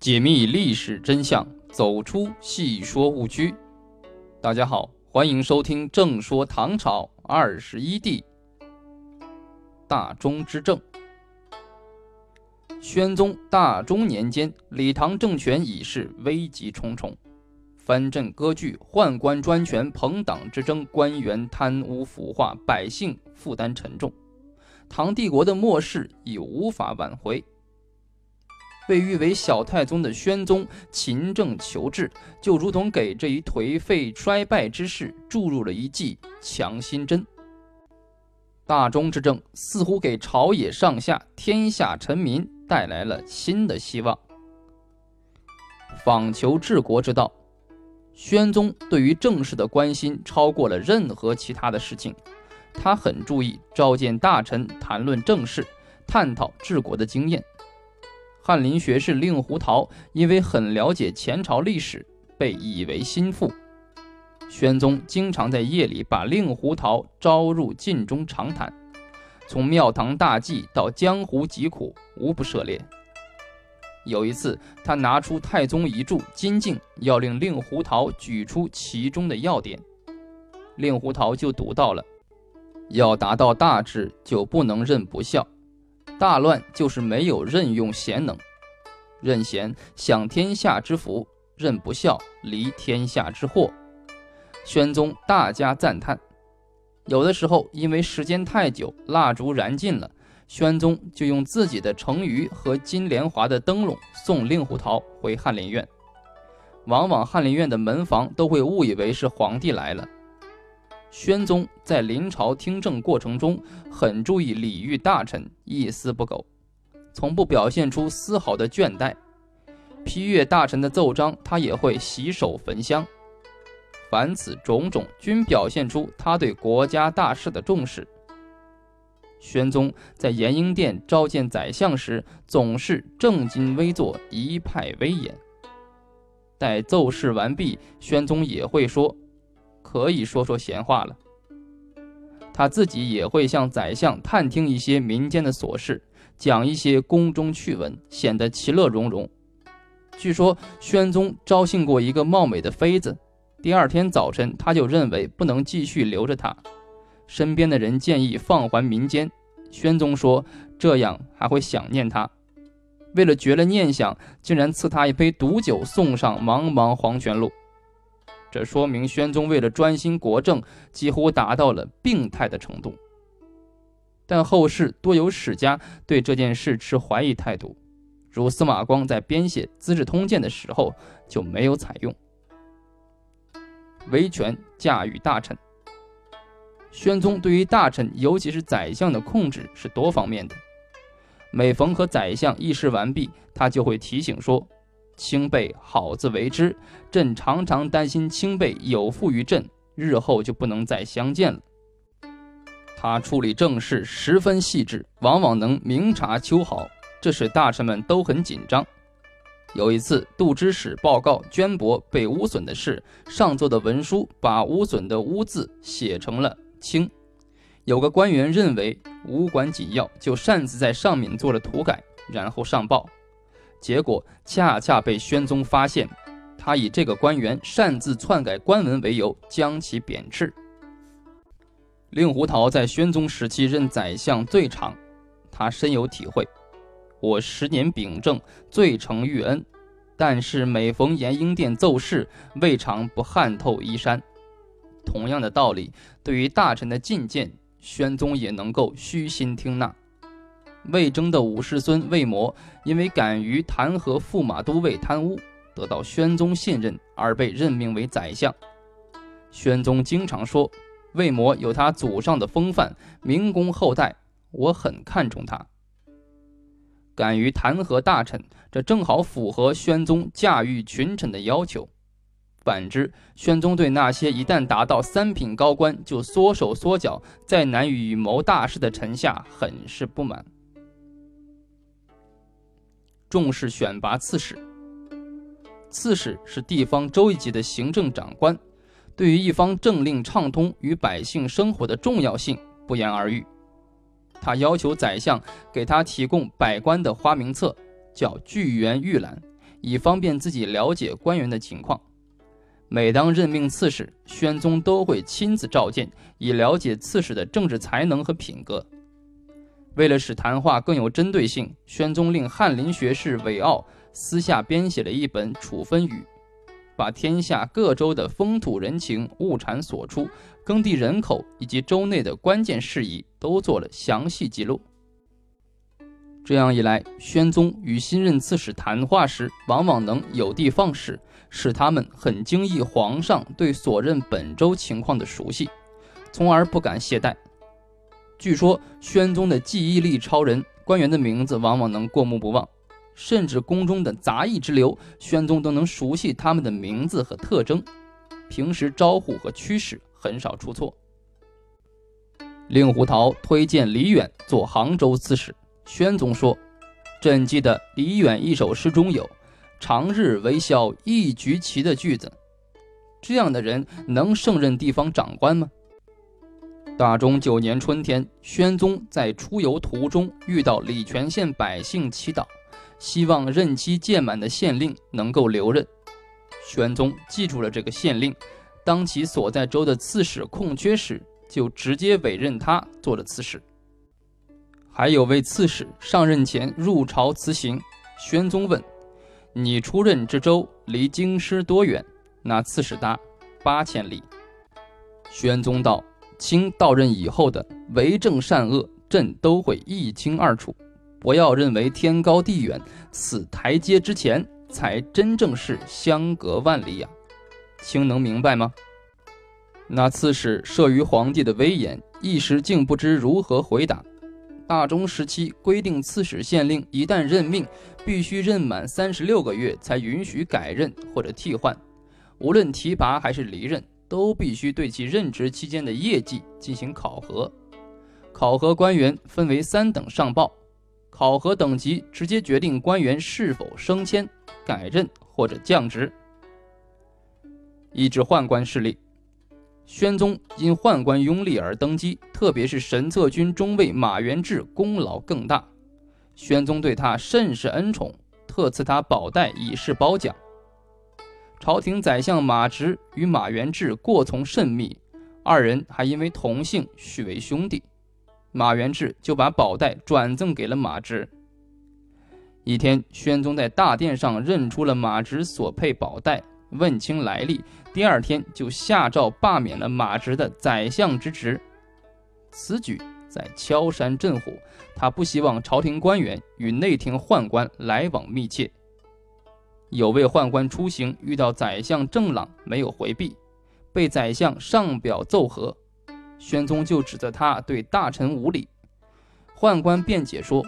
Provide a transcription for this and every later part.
解密历史真相，走出戏说误区。大家好，欢迎收听《正说唐朝二十一帝》。大中之政，宣宗大中年间，李唐政权已是危机重重，藩镇割据、宦官专权、朋党之争、官员贪污腐化，百姓负担沉重，唐帝国的末世已无法挽回。被誉为小太宗的宣宗勤政求治，就如同给这一颓废衰败之势注入了一剂强心针。大中之政似乎给朝野上下、天下臣民带来了新的希望。访求治国之道，宣宗对于政事的关心超过了任何其他的事情。他很注意召见大臣，谈论政事，探讨治国的经验。翰林学士令狐桃因为很了解前朝历史，被以为心腹。宣宗经常在夜里把令狐桃招入禁中长谈，从庙堂大计到江湖疾苦，无不涉猎。有一次，他拿出太宗遗著《金镜》，要令令狐桃举出其中的要点，令狐桃就读到了：要达到大治，就不能任不孝。大乱就是没有任用贤能，任贤享天下之福，任不孝离天下之祸。宣宗大加赞叹。有的时候因为时间太久，蜡烛燃尽了，宣宗就用自己的成鱼和金莲华的灯笼送令狐桃回翰林院。往往翰林院的门房都会误以为是皇帝来了。宣宗在临朝听政过程中，很注意礼遇大臣，一丝不苟，从不表现出丝毫的倦怠。批阅大臣的奏章，他也会洗手焚香。凡此种种，均表现出他对国家大事的重视。宣宗在延英殿召见宰相时，总是正襟危坐，一派威严。待奏事完毕，宣宗也会说。可以说说闲话了。他自己也会向宰相探听一些民间的琐事，讲一些宫中趣闻，显得其乐融融。据说宣宗招幸过一个貌美的妃子，第二天早晨他就认为不能继续留着她，身边的人建议放还民间。宣宗说这样还会想念她，为了绝了念想，竟然赐她一杯毒酒送上茫茫黄泉路。这说明宣宗为了专心国政，几乎达到了病态的程度。但后世多有史家对这件事持怀疑态度，如司马光在编写《资治通鉴》的时候就没有采用。维权驾驭大臣，宣宗对于大臣，尤其是宰相的控制是多方面的。每逢和宰相议事完毕，他就会提醒说。清辈好自为之，朕常常担心清辈有负于朕，日后就不能再相见了。他处理政事十分细致，往往能明察秋毫，这使大臣们都很紧张。有一次，杜之使报告绢帛被污损的事，上奏的文书把污损的污字写成了清，有个官员认为无关紧要，就擅自在上面做了涂改，然后上报。结果恰恰被宣宗发现，他以这个官员擅自篡改官文为由，将其贬斥。令狐桃在宣宗时期任宰相最长，他深有体会。我十年秉政，最承御恩，但是每逢延英殿奏事，未尝不汗透衣衫。同样的道理，对于大臣的进谏，宣宗也能够虚心听纳。魏征的五世孙魏模，因为敢于弹劾驸马都尉贪污，得到宣宗信任而被任命为宰相。宣宗经常说，魏模有他祖上的风范，明公后代，我很看重他。敢于弹劾大臣，这正好符合宣宗驾驭群臣的要求。反之，宣宗对那些一旦达到三品高官就缩手缩脚，再难以谋大事的臣下，很是不满。重视选拔刺史。刺史是地方州一级的行政长官，对于一方政令畅通与百姓生活的重要性不言而喻。他要求宰相给他提供百官的花名册，叫聚源御览，以方便自己了解官员的情况。每当任命刺史，宣宗都会亲自召见，以了解刺史的政治才能和品格。为了使谈话更有针对性，宣宗令翰林学士韦奥私下编写了一本处分语，把天下各州的风土人情、物产所出、耕地人口以及州内的关键事宜都做了详细记录。这样一来，宣宗与新任刺史谈话时，往往能有的放矢。使他们很惊异皇上对所任本州情况的熟悉，从而不敢懈怠。据说宣宗的记忆力超人，官员的名字往往能过目不忘，甚至宫中的杂役之流，宣宗都能熟悉他们的名字和特征。平时招呼和驱使很少出错。令狐桃推荐李远做杭州刺史，宣宗说：“朕记得李远一首诗中有。”长日为销一局棋的句子，这样的人能胜任地方长官吗？大中九年春天，宣宗在出游途中遇到礼泉县百姓祈祷，希望任期届满的县令能够留任。宣宗记住了这个县令，当其所在州的刺史空缺时，就直接委任他做了刺史。还有位刺史上任前入朝辞行，宣宗问。你出任之州离京师多远？那刺史答：八千里。宣宗道：卿到任以后的为政善恶，朕都会一清二楚。不要认为天高地远，此台阶之前才真正是相隔万里呀。卿能明白吗？那刺史慑于皇帝的威严，一时竟不知如何回答。大中时期规定，刺史县令一旦任命，必须任满三十六个月才允许改任或者替换。无论提拔还是离任，都必须对其任职期间的业绩进行考核。考核官员分为三等上报，考核等级直接决定官员是否升迁、改任或者降职。抑制宦官势力。宣宗因宦官拥立而登基，特别是神策军中尉马元志功劳更大。宣宗对他甚是恩宠，特赐他宝带以示褒奖。朝廷宰相马直与马元志过从甚密，二人还因为同姓许为兄弟。马元志就把宝带转赠给了马直。一天，宣宗在大殿上认出了马直所佩宝带。问清来历，第二天就下诏罢免了马直的宰相之职。此举在敲山震虎，他不希望朝廷官员与内廷宦官来往密切。有位宦官出行遇到宰相郑朗，没有回避，被宰相上表奏和，宣宗就指责他对大臣无礼。宦官辩解说，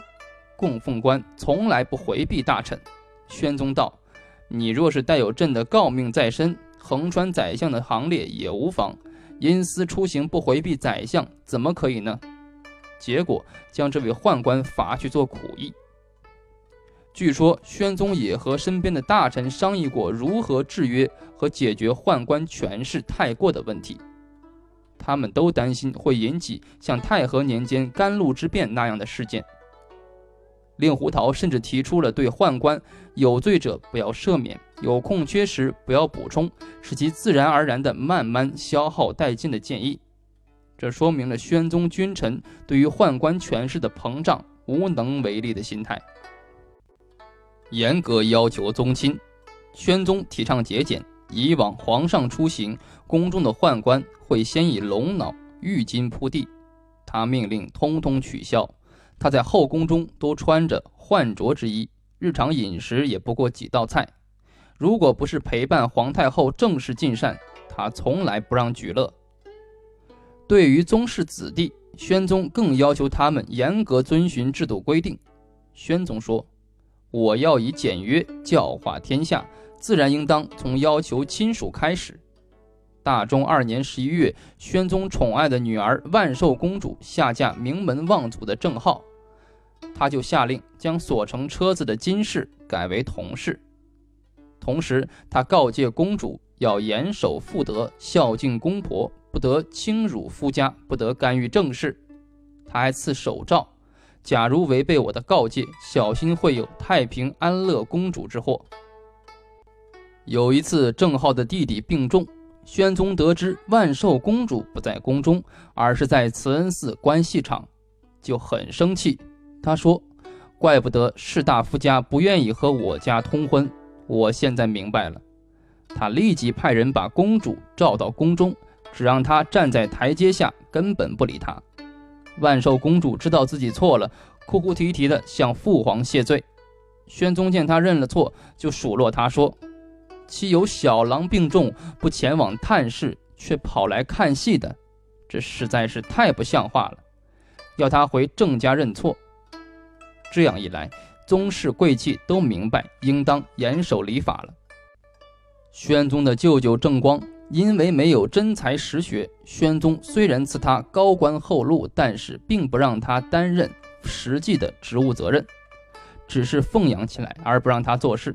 供奉官从来不回避大臣。宣宗道。你若是带有朕的诰命在身，横穿宰相的行列也无妨。因私出行不回避宰相，怎么可以呢？结果将这位宦官罚去做苦役。据说宣宗也和身边的大臣商议过如何制约和解决宦官权势太过的问题，他们都担心会引起像太和年间甘露之变那样的事件。令狐桃甚至提出了对宦官有罪者不要赦免，有空缺时不要补充，使其自然而然地慢慢消耗殆尽的建议。这说明了宣宗君臣对于宦官权势的膨胀无能为力的心态。严格要求宗亲，宣宗提倡节俭。以往皇上出行，宫中的宦官会先以龙脑、玉巾铺地，他命令通通取消。他在后宫中都穿着换着之衣，日常饮食也不过几道菜。如果不是陪伴皇太后正式进膳，他从来不让举乐。对于宗室子弟，宣宗更要求他们严格遵循制度规定。宣宗说：“我要以简约教化天下，自然应当从要求亲属开始。”大中二年十一月，宣宗宠爱的女儿万寿公主下嫁名门望族的郑浩。他就下令将所乘车子的金饰改为铜饰，同时他告诫公主要严守妇德，孝敬公婆，不得轻辱夫家，不得干预政事。他还赐手诏：假如违背我的告诫，小心会有太平安乐公主之祸。有一次，郑浩的弟弟病重，宣宗得知万寿公主不在宫中，而是在慈恩寺观戏场，就很生气。他说：“怪不得士大夫家不愿意和我家通婚，我现在明白了。”他立即派人把公主召到宫中，只让她站在台阶下，根本不理他。万寿公主知道自己错了，哭哭啼啼的向父皇谢罪。宣宗见她认了错，就数落她说。妻有小郎病重，不前往探视，却跑来看戏的，这实在是太不像话了。要他回郑家认错。这样一来，宗室贵戚都明白应当严守礼法了。宣宗的舅舅郑光因为没有真才实学，宣宗虽然赐他高官厚禄，但是并不让他担任实际的职务责任，只是奉养起来，而不让他做事。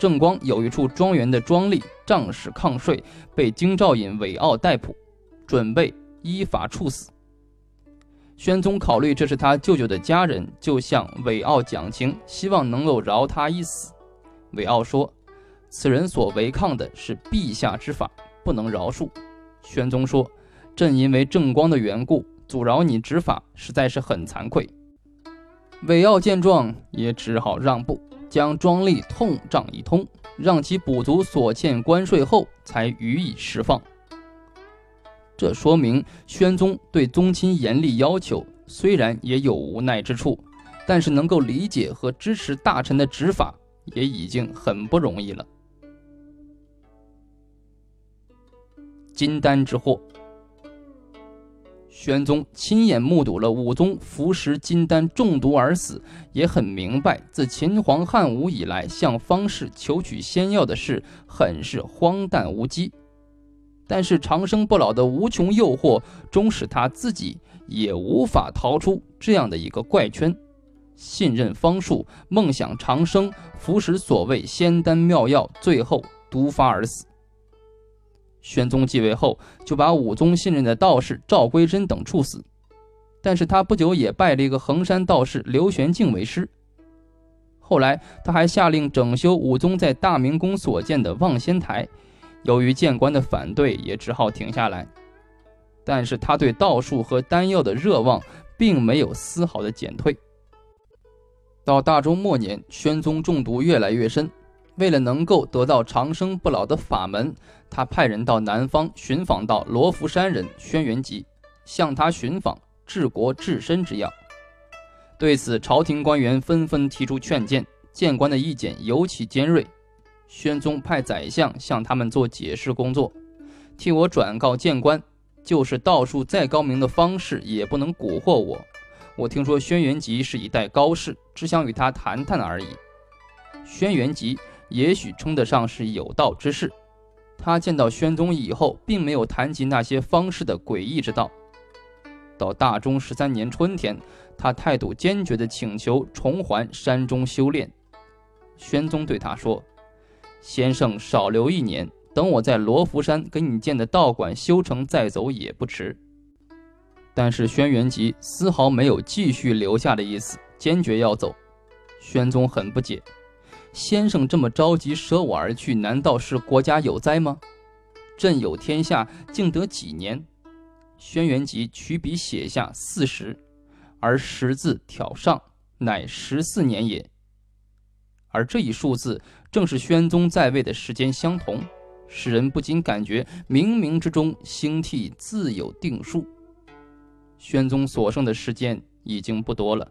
郑光有一处庄园的庄吏仗势抗税，被京兆尹韦傲逮捕，准备依法处死。宣宗考虑这是他舅舅的家人，就向韦傲讲情，希望能够饶他一死。韦傲说：“此人所违抗的是陛下之法，不能饶恕。”宣宗说：“朕因为正光的缘故阻挠你执法，实在是很惭愧。”韦傲见状，也只好让步。将庄吏痛杖一通，让其补足所欠关税后，才予以释放。这说明宣宗对宗亲严厉要求，虽然也有无奈之处，但是能够理解和支持大臣的执法，也已经很不容易了。金丹之祸。玄宗亲眼目睹了武宗服食金丹中毒而死，也很明白自秦皇汉武以来向方士求取仙药的事很是荒诞无稽。但是长生不老的无穷诱惑，终使他自己也无法逃出这样的一个怪圈。信任方术，梦想长生，服食所谓仙丹妙药，最后毒发而死。宣宗继位后，就把武宗信任的道士赵归真等处死，但是他不久也拜了一个衡山道士刘玄敬为师。后来，他还下令整修武宗在大明宫所建的望仙台，由于谏官的反对，也只好停下来。但是他对道术和丹药的热望，并没有丝毫的减退。到大中末年，宣宗中毒越来越深。为了能够得到长生不老的法门，他派人到南方寻访到罗浮山人轩辕吉，向他寻访治国治身之药。对此，朝廷官员纷纷提出劝谏，谏官的意见尤其尖锐。宣宗派宰相向他们做解释工作，替我转告谏官，就是道术再高明的方式，也不能蛊惑我。我听说轩辕吉是一代高士，只想与他谈谈而已。轩辕吉。也许称得上是有道之士。他见到宣宗以后，并没有谈及那些方士的诡异之道。到大中十三年春天，他态度坚决地请求重还山中修炼。宣宗对他说：“先生少留一年，等我在罗浮山给你建的道馆修成再走也不迟。”但是轩辕吉丝毫没有继续留下的意思，坚决要走。宣宗很不解。先生这么着急舍我而去，难道是国家有灾吗？朕有天下，竟得几年？轩辕吉取笔写下四十，而十字挑上，乃十四年也。而这一数字正是宣宗在位的时间相同，使人不禁感觉冥冥之中星替自有定数。宣宗所剩的时间已经不多了。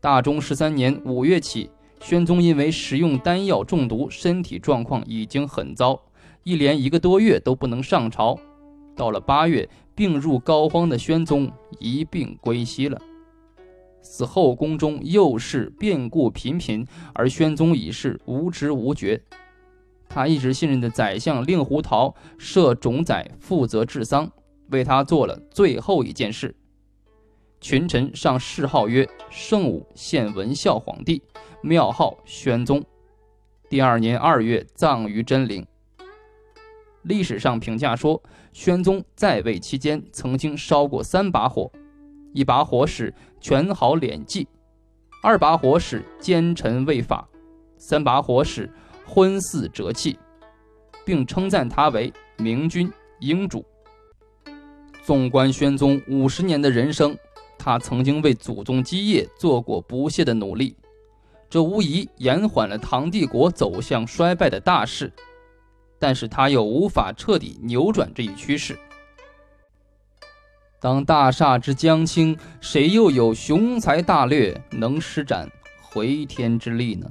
大中十三年五月起。宣宗因为食用丹药中毒，身体状况已经很糟，一连一个多月都不能上朝。到了八月，病入膏肓的宣宗一病归西了。死后宫中又是变故频频，而宣宗已是无知无觉。他一直信任的宰相令狐桃设冢宰负责治丧，为他做了最后一件事。群臣上谥号曰圣武献文孝皇帝。庙号宣宗，第二年二月葬于真陵。历史上评价说，宣宗在位期间曾经烧过三把火，一把火使权好敛迹，二把火使奸臣畏法，三把火使昏嗣哲气，并称赞他为明君英主。纵观宣宗五十年的人生，他曾经为祖宗基业做过不懈的努力，这无疑延缓了唐帝国走向衰败的大势，但是他又无法彻底扭转这一趋势。当大厦之将倾，谁又有雄才大略，能施展回天之力呢？